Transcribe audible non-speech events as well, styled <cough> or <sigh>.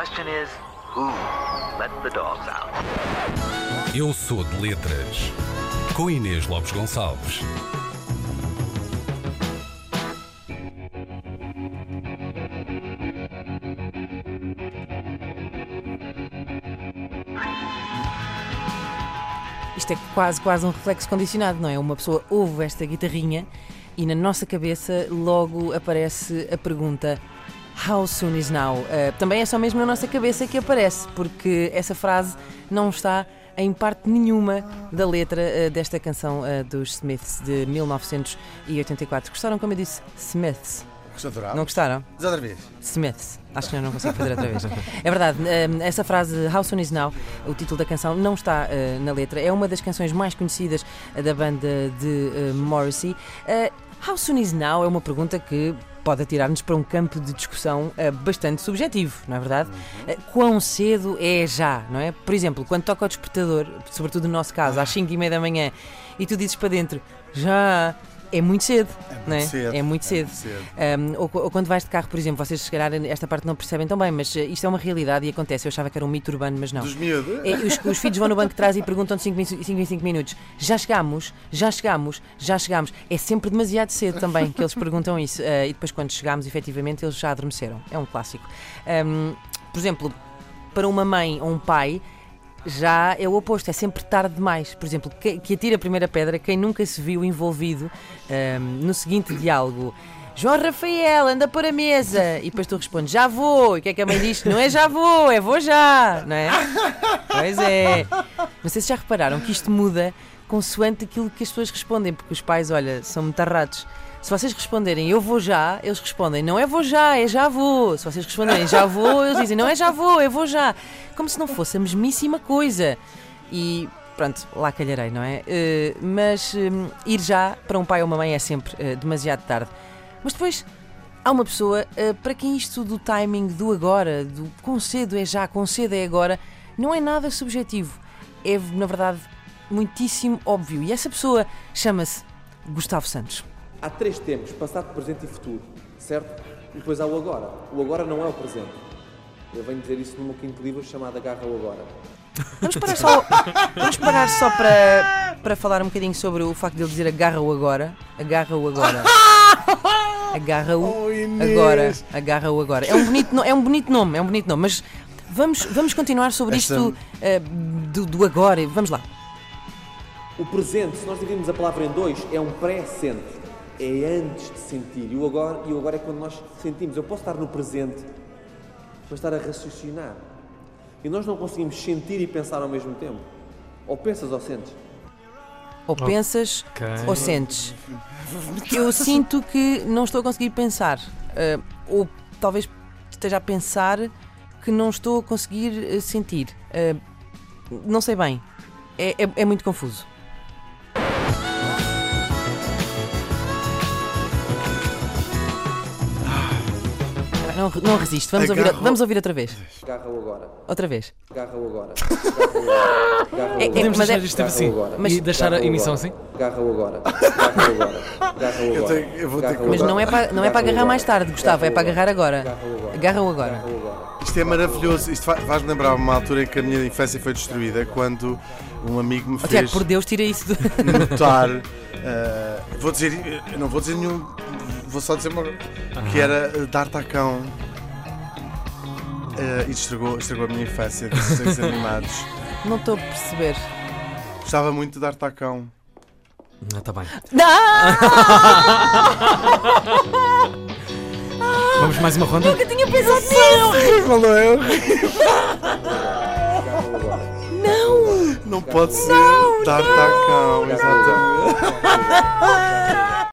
question is, who let the dogs out? Eu sou de letras. Com Inês Lopes Gonçalves. Isto é quase, quase um reflexo condicionado, não é? Uma pessoa ouve esta guitarrinha e na nossa cabeça logo aparece a pergunta How soon is now? Uh, também é só mesmo na nossa cabeça que aparece, porque essa frase não está em parte nenhuma da letra uh, desta canção uh, dos Smiths de 1984. Gostaram, como eu disse, Smiths? Não gostaram? Mas outra vez. Smiths. Acho que eu não consigo fazer outra vez. É verdade, um, essa frase How Soon Is Now, o título da canção, não está na letra. É uma das canções mais conhecidas da banda de Morrissey. How Soon Is Now é uma pergunta que pode atirar-nos para um campo de discussão bastante subjetivo, não é verdade? Uhum. quão cedo é já, não é? Por exemplo, quando toca o despertador, sobretudo no nosso caso, às 5 e meia da manhã, e tu dizes para dentro, já, é muito cedo, É muito não é? cedo, É muito é cedo. muito cedo. Um, ou, ou quando vais de carro, por exemplo, vocês se calhar esta parte não percebem tão bem, mas uh, isto é uma realidade e acontece. Eu achava que era um mito urbano, mas não. Dos miúdos? É, os, os filhos vão no banco de trás e perguntam de 5 em 5 minutos: já chegámos, já chegámos, já chegámos. É sempre demasiado cedo também que eles perguntam isso. Uh, e depois, quando chegamos, efetivamente, eles já adormeceram. É um clássico. Um, por exemplo, para uma mãe ou um pai. Já é o oposto, é sempre tarde demais. Por exemplo, que, que atira a primeira pedra quem nunca se viu envolvido um, no seguinte diálogo. João Rafael, anda por a mesa. E depois tu respondes, já vou. E o que é que a mãe diz? Não é já vou, é vou já. Não é? Pois é. Se já repararam que isto muda consoante aquilo que as pessoas respondem, porque os pais, olha, são muito arrados. Se vocês responderem eu vou já, eles respondem não é vou já, é já vou. Se vocês responderem já vou, eles dizem não é já vou, é vou já. Como se não fosse a mesmíssima coisa. E pronto, lá calharei, não é? Uh, mas um, ir já para um pai ou uma mãe é sempre uh, demasiado tarde. Mas depois há uma pessoa uh, para quem isto do timing, do agora, do com cedo é já, com cedo é agora, não é nada subjetivo. É, na verdade, muitíssimo óbvio. E essa pessoa chama-se Gustavo Santos. Há três tempos, passado, presente e futuro, certo? E depois há o agora. O agora não é o presente. Eu venho dizer isso no meu quinto livro chamado Agarra o Agora. Vamos parar só, vamos parar só para, para falar um bocadinho sobre o facto de ele dizer agarra-o agora. Agarra-o agora. <laughs> Agarra-o Oh, agora. Agarra-o agora. É um, bonito, é um bonito nome, é um bonito nome, mas vamos, vamos continuar sobre Esta- isto eh, do, do agora. Vamos lá. O presente, se nós dividimos a palavra em dois, é um pré-sente. É antes de sentir. E o agora, e o agora é quando nós sentimos. Eu posso estar no presente, mas estar a raciocinar. E nós não conseguimos sentir e pensar ao mesmo tempo. Ou pensas ou sentes. Ou pensas ou sentes. Eu sinto que não estou a conseguir pensar. Eh, ou talvez esteja a pensar que não estou a conseguir eh, sentir. Eh, não sei bem. É, é- é muito confuso. Não, não resiste. Vamos ouvir, Agarro- vamos ouvir outra vez. Agarra-o agora. Outra vez. Agarra-o agora. Agarra-o agora. Agarra-o É- é- agora. Podemos mas deixar é- isto assim Agarra-o agora. e deixar a Agarra-o emissão agora. assim? Agarra-o agora. Agarra-o agora. Agarra-o Eu agora. tenho- eu vou ter que- Agarra-o Mas não é para, não é para agarrar mais tarde, Gustavo, é para agarrar agora. Agarra-o agora. Isto é maravilhoso. Isto fa- faz-me lembrar uma altura em que a minha infância foi destruída, quando um amigo me Oh, fez Tiago, por Deus, tira isso do. notar. eh, vou dizer, eu não vou dizer nenhum. Vou só dizer uma que era eh, dar tacão. Eh, e estragou, estragou a minha infância de desenhos <laughs> animados. Não estou a perceber. Gostava muito de dar tacão. Ah, tá bem. Não! <laughs> Vamos mais uma ronda? Nunca tinha pensado nisso! Horrível, não é? Agora. Não! Não pode ser dar tacão, exatamente. <laughs>